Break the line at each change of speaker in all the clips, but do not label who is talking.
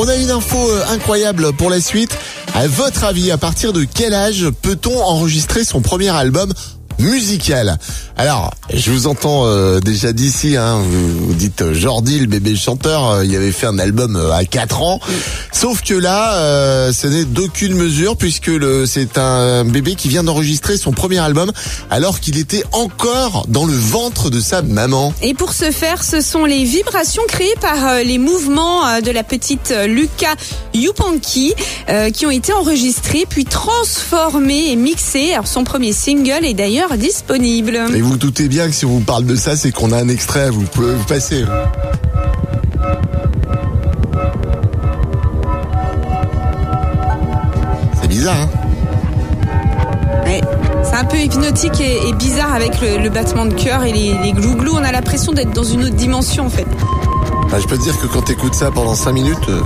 On a une info euh, incroyable pour la suite. À votre avis, à partir de quel âge peut-on enregistrer son premier album musical. Alors, je vous entends euh, déjà d'ici, hein, vous, vous dites euh, Jordi, le bébé chanteur, euh, il avait fait un album euh, à 4 ans. Sauf que là, euh, ce n'est d'aucune mesure puisque c'est un bébé qui vient d'enregistrer son premier album alors qu'il était encore dans le ventre de sa maman.
Et pour ce faire, ce sont les vibrations créées par les mouvements de la petite Luca Yupanqui euh, qui ont été enregistrés puis transformés et mixés. Alors son premier single est d'ailleurs disponible.
Et vous doutez bien que si on vous parle de ça, c'est qu'on a un extrait, vous pouvez vous passer. C'est bizarre, hein
un peu hypnotique et, et bizarre avec le, le battement de cœur et les, les glouglous. On a l'impression d'être dans une autre dimension en fait.
Bah, Je peux te dire que quand t'écoutes ça pendant 5 minutes, euh,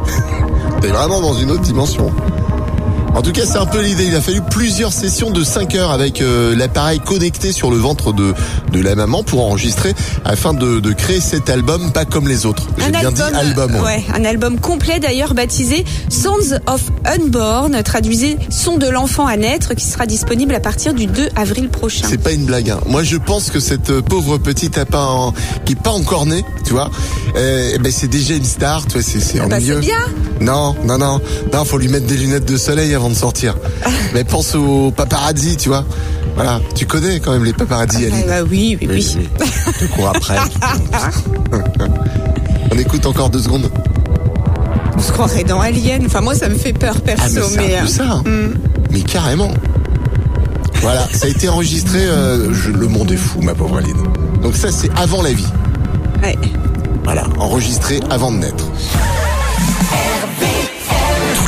t'es vraiment dans une autre dimension. En tout cas, c'est un peu l'idée. Il a fallu plusieurs sessions de 5 heures avec euh, l'appareil connecté sur le ventre de, de la maman pour enregistrer afin de, de créer cet album pas comme les autres. J'ai bien dit album. ouais.
ouais, un album complet d'ailleurs baptisé Sounds of Unborn, traduisez Son de l'enfant à naître, qui sera disponible à partir du 2 avril prochain.
C'est pas une blague. Hein. Moi, je pense que cette euh, pauvre petite à pas en- qui est pas encore née, tu vois, euh, ben c'est déjà une star. Tu vois, c'est
Ah bah, c'est bien.
Non, non, non, non. Faut lui mettre des lunettes de soleil avant de sortir. Mais pense aux paparazzi, tu vois. Voilà, tu connais quand même les paparazzi,
Ah,
Aline.
bah oui, oui, oui.
Tu cours après. On écoute encore deux secondes.
On se croirait dans Alien. Enfin, moi, ça me fait peur,
Ah,
perso.
mais c'est
mais,
un peu
euh,
ça. hein.
hmm.
Mais carrément. Voilà, ça a été enregistré. euh, je- le monde est fou, ma pauvre Aline. Donc ça, c'est avant la vie.
ouais.
Voilà, enregistré avant de naître.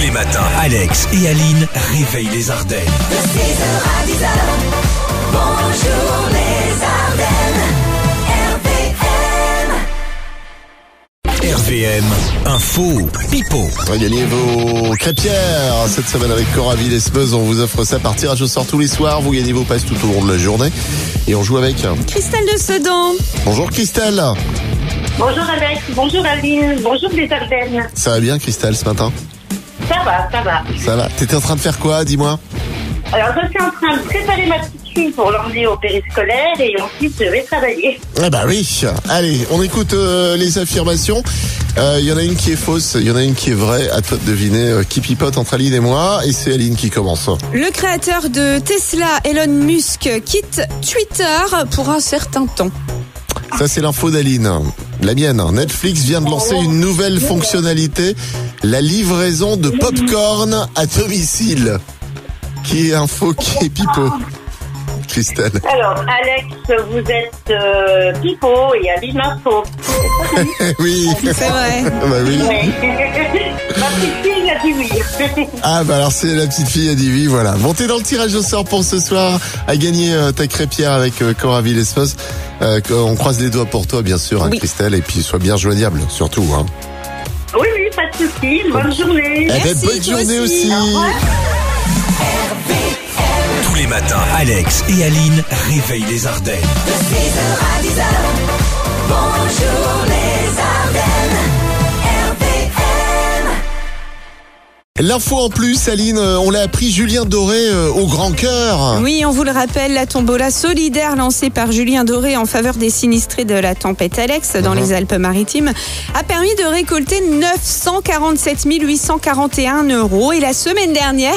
Les matins, Alex et Aline réveillent les Ardennes.
De 6h à 10h, bonjour les Ardennes, RPM.
RVM, info, pipo.
On va gagner vos crêpières cette semaine avec Cora Villesmeuse. On vous offre ça par tirage au sort tous les soirs. Vous gagnez vos passes tout au long de la journée. Et on joue avec.
Christelle de Sedan.
Bonjour Christelle.
Bonjour Alex, bonjour Aline, bonjour les Ardennes.
Ça va bien Christelle ce matin?
Ça va, ça va.
Ça va T'étais en train de faire quoi Dis-moi.
Alors je suis en train de préparer ma petite fille pour l'emmener au périscolaire et ensuite je vais travailler.
Ah bah oui. Allez, on écoute euh, les affirmations. Euh, Il y en a une qui est fausse, il y en a une qui est vraie. À toi de deviner euh, qui pipote entre Aline et moi. Et c'est Aline qui commence.
Le créateur de Tesla, Elon Musk, quitte Twitter pour un certain temps.
Ça, c'est l'info d'Aline. La mienne. Netflix vient de lancer une nouvelle fonctionnalité, la livraison de popcorn à domicile. Qui est info, qui est pipeau. Christelle.
Alors Alex, vous êtes euh, Pipo et Aline Info.
oui.
C'est vrai.
bah oui.
Oui. ma petite fille a dit oui.
Ah bah alors c'est la petite fille a dit oui, voilà. Bon, t'es dans le tirage au sort pour ce soir à gagner euh, ta crêpière avec euh, Cora Villesmos. Euh, on croise les doigts pour toi, bien sûr, hein,
Oui.
Christelle, et puis sois bien joignable, surtout. Hein.
oui, oui, pas de souci. Bonne journée.
Eh ben,
Merci,
bonne
toi
journée
aussi.
aussi.
Au revoir.
Tous les matins, Alex et Aline réveillent les Ardennes.
De 6h à 10h, bonjour les
L'info en plus, Aline, euh, on l'a appris, Julien Doré euh, au grand cœur.
Oui, on vous le rappelle, la tombola solidaire lancée par Julien Doré en faveur des sinistrés de la tempête Alex dans
Mhm.
les Alpes-Maritimes a permis de récolter 947 841 euros. Et la semaine dernière,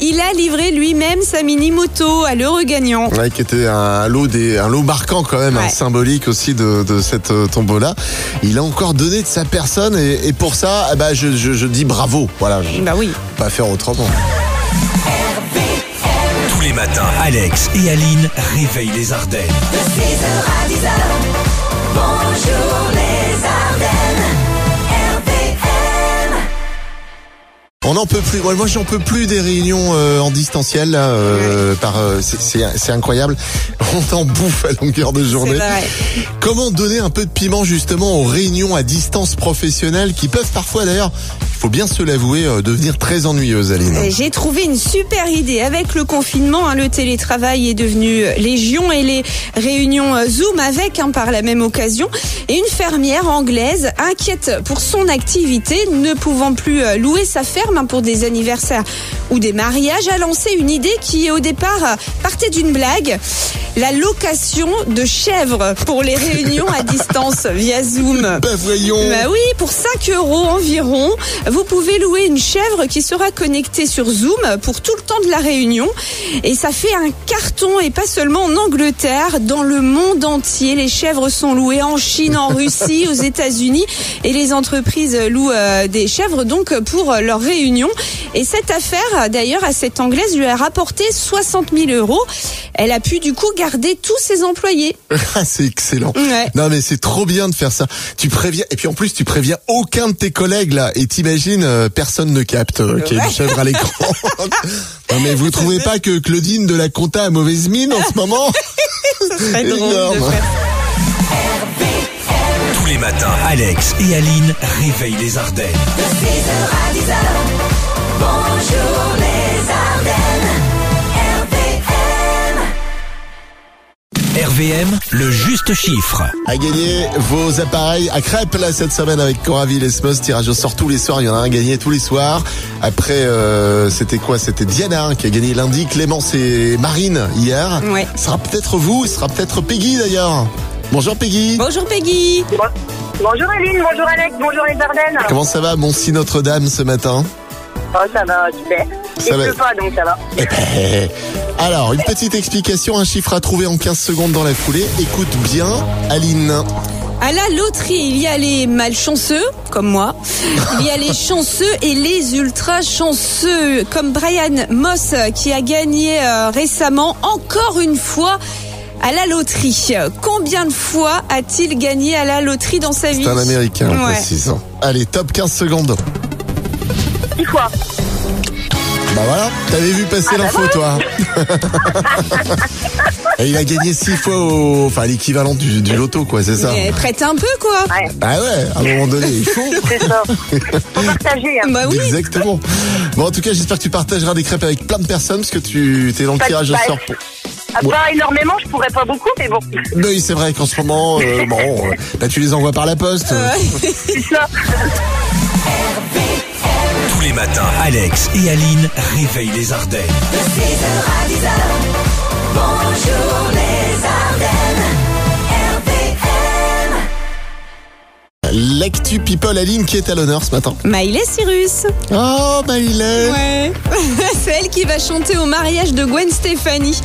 il a livré lui-même sa mini-moto à l'heureux gagnant.
Ouais, qui était un lot des, un lot marquant quand même, hein,
Ouais.
symbolique aussi de, de cette euh, tombola. Il a encore donné de sa personne et, et pour ça, ben, je, je, je dis bravo. Voilà, je
Bah oui.
pas faire autrement.
Tous les matins, Alex et Aline réveillent les Ardennes.
De 6h à 10h, bonjour les Ardennes,
On n'en peut plus. Moi, moi, j'en peux plus des réunions euh, en distanciel. Là, euh, par, euh, c'est- incroyable. On en bouffe à longueur de journée.
vrai.
Comment donner un peu de piment justement aux réunions à distance professionnelles qui peuvent parfois d'ailleurs faut bien se l'avouer, euh, devenir très ennuyeuse, Aline.
Euh, J'ai trouvé une super idée. Avec le confinement, hein, le télétravail est devenu légion et les réunions euh, Zoom avec hein, par la même occasion. Et une fermière anglaise inquiète pour son activité, ne pouvant plus euh, louer sa ferme hein, pour des anniversaires ou des mariages, a lancé une idée qui au départ euh, partait d'une blague. La location de chèvres pour les réunions à distance via Zoom.
Bah voyons.
Bah oui, pour 5 euros environ, vous pouvez louer une chèvre qui sera connectée sur Zoom pour tout le temps de la réunion. Et ça fait un carton, et pas seulement en Angleterre, dans le monde entier. Les chèvres sont louées en Chine, en Russie, aux États-Unis. Et les entreprises louent euh, des chèvres donc pour leurs réunions. Et cette affaire, d'ailleurs, à cette Anglaise lui a rapporté 60 000 euros. Elle a pu du coup garder tous ses employés.
Ah, c'est excellent.
Ouais.
Non mais c'est trop bien de faire ça. Tu préviens et puis en plus tu préviens aucun de tes collègues là et t'imagines euh, personne ne capte euh, qu'il y a une chèvre à l'écran. non mais vous trouvez pas que Claudine de la compta a mauvaise mine en ce moment?
Ça serait drôle de
Énorme.
faire
Tous les matins, Alex et Aline réveillent les Ardennes.
De 6h à 10h, bonjour les RVM.
Le juste chiffre.
à gagner vos appareils à crêpes là cette semaine avec Coraville et Smos. Tirage au sort tous les soirs. Il y en a un gagné tous les soirs. Après, euh, c'était quoi? C'était Diana hein, qui a gagné lundi. Clémence et Marine hier.
Ouais.
Ce sera peut-être vous. Ce sera peut-être Peggy d'ailleurs. Bonjour Peggy.
Bonjour Peggy.
Bon- Bonjour Aline, bonjour Alex, bonjour les Ardennes.
Comment ça va, mon si Notre-Dame ce matin?
Oh, ça va, super.
Ça
Il
va.
pleut pas, donc ça va.
Eh ben, Alors, une petite explication, un chiffre à trouver en 15 secondes dans la foulée. Écoute bien, Aline.
À la loterie, il y a les malchanceux, comme moi. Il y a les chanceux et les ultra chanceux, comme Brian Moss, qui a gagné euh, récemment, encore une fois, à la loterie. Combien de fois a-t-il gagné à la loterie dans sa vie?
C'est un Américain,
Ouais.
précise. Allez, top 15 secondes.
Six fois.
Bah voilà, t'avais vu passer l'info, toi. Et il a gagné 6 fois au... Enfin, l'équivalent du, du loto, quoi, c'est ça
Mais prête un peu, quoi.
Ouais,
Ah ouais, à un moment donné, il faut.
c'est ça. Faut partager. Hein.
Bah oui.
Exactement. Bon, en tout cas, j'espère que tu partageras des crêpes avec plein de personnes, parce que tu es dans le tirage au
bah,
sort. pour-
Ah, Pas énormément, je pourrais pas beaucoup, mais bon,
Oui, c'est vrai qu'en ce moment, euh, bon, euh, bah, tu les envoies par la poste.
c'est ça.
Tous les matins, Alex et Aline réveillent les Ardennes.
De 6h à 10h, bonjour
L'actu People Aline qui est à l'honneur ce matin.
Maïlé Cyrus.
Oh, est.
Ouais. C'est elle qui va chanter au mariage de Gwen Stefani.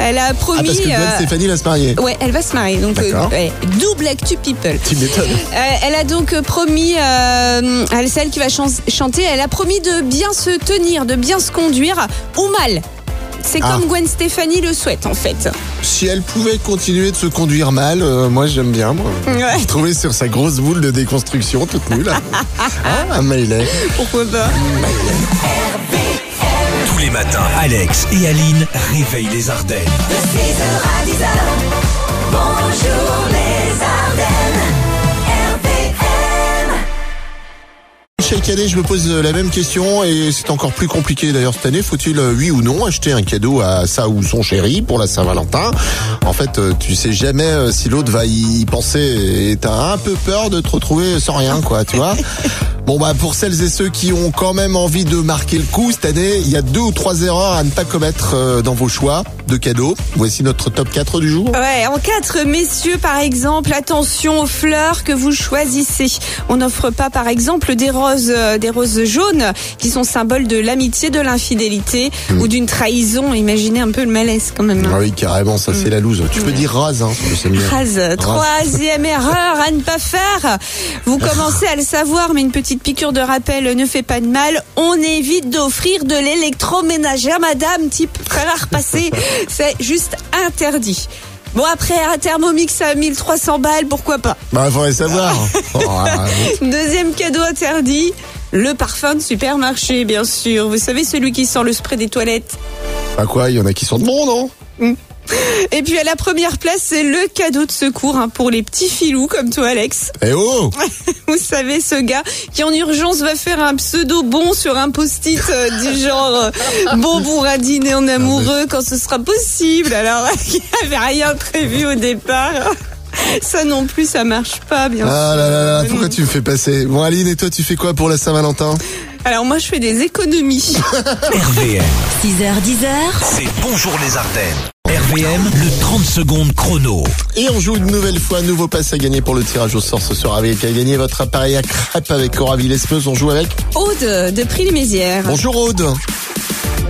Elle a promis.
Ah, parce que Gwen
euh,
Stéphanie va se marier.
Ouais, elle va se marier. Donc, euh, ouais, double actu people.
Tu m'étonnes.
Euh, elle a donc euh, promis, euh, elle, c'est elle qui va chan- chanter, elle a promis de bien se tenir, de bien se conduire ou mal. C'est
Ah.
comme Gwen Stefani le souhaite en fait.
Si elle pouvait continuer de se conduire mal, euh, moi j'aime bien. Moi.
Ouais.
Je trouvais sur sa grosse boule de déconstruction toute nulle. ah.
Pourquoi pas?
Tous les matins, Alex et Aline réveillent les Ardennes.
De 6h à 10h, bonjour
Chaque année, je me pose la même question et c'est encore plus compliqué d'ailleurs cette année. Faut-il, euh, oui ou non, acheter un cadeau à sa ou son chéri pour la Saint-Valentin? En fait, euh, tu sais jamais euh, si l'autre va y penser et t'as un peu peur de te retrouver sans rien, quoi, tu vois. Bon bah pour celles et ceux qui ont quand même envie de marquer le coup cette année, il y a deux ou trois erreurs à ne pas commettre dans vos choix de cadeaux. Voici notre top 4 du jour.
Ouais, en quatre, messieurs, par exemple, attention aux fleurs que vous choisissez. On n'offre pas, par exemple, des roses, euh, des roses jaunes qui sont symboles de l'amitié, de l'infidélité ou d'une trahison. Imaginez un peu le malaise quand même. hein.
Ah oui, carrément, ça c'est la loose. Tu peux dire rase, hein.
Phrase. Troisième erreur à ne pas faire. Vous commencez à le savoir, mais une petite piqûre de rappel ne fait pas de mal. On évite d'offrir de l'électroménager à madame, type fer à repasser. C'est juste interdit. Bon, après, un thermomix à 1300 balles, pourquoi pas.
Bah, faudrait savoir. Oh, ah,
Deuxième cadeau interdit. Le parfum de supermarché, bien sûr. Vous savez, celui qui sent le spray des toilettes.
bah quoi, il y en a qui sont de bon, non?
Et puis à la première place, c'est le cadeau de secours hein, pour les petits filous comme toi, Alex.
Eh oh
Vous savez, ce gars qui en urgence va faire un pseudo bon sur un post-it euh, du genre euh, bon pour un dîner en amoureux quand ce sera possible. Alors, il n'y avait rien prévu au départ. Ça non plus, ça marche pas, bien
Ah
sûr.
là là là, pourquoi tu me fais passer Bon Aline, et toi tu fais quoi pour la Saint-Valentin
Alors moi, je fais des économies.
RVM,
6h10h,
c'est Bonjour les Ardennes. RVM, le 30 secondes chrono.
Et on joue une nouvelle fois, nouveau passe à gagner pour le tirage au sort ce soir avec à gagner votre appareil à crêpes avec Cora Villesmeuse. On joue avec
Aude de Prix-les-Mézières.
Bonjour Aude.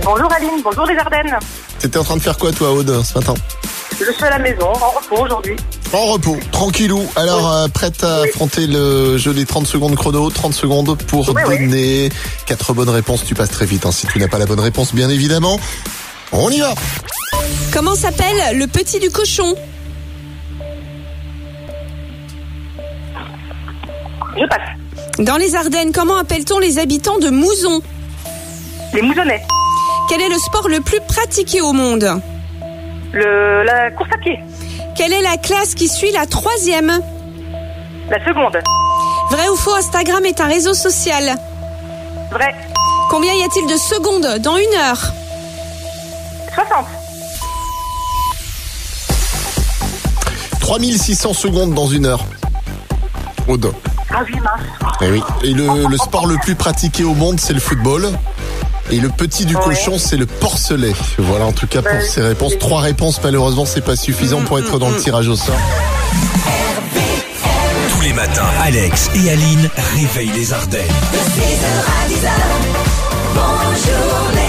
Bonjour Aline, bonjour les Ardennes.
T'étais en train de faire quoi toi Aude ce matin?
Je suis à la maison, en repos aujourd'hui.
En repos, tranquillou. Alors, euh, prête à affronter le jeu des 30 secondes chrono, 30 secondes pour
Oui, oui.
donner quatre bonnes réponses. Tu passes très vite hein, si tu n'as pas la bonne réponse, bien évidemment. On y va
Comment s'appelle le petit du cochon
Je passe.
Dans les Ardennes, comment appelle-t-on les habitants de Mouzon
Les mousonnets.
Quel est le sport le plus pratiqué au monde
Le, la course à pied.
Quelle est la classe qui suit la troisième
La seconde.
Vrai ou faux, Instagram est un réseau social.
Vrai.
Combien y a-t-il de secondes dans une heure
60.
3600 secondes dans une heure. Aude.
Ah oui, mince.
Eh oui. Et le, le sport le plus pratiqué au monde, c'est le football. Et le petit du
Ouais.
cochon, c'est le porcelet. Voilà, en tout cas pour ces réponses. Trois réponses, malheureusement, c'est pas suffisant pour être dans le tirage au sort.
Tous les matins, Alex et Aline réveillent les Ardennes.
de 6h à 10h, bonjour les Ardennes.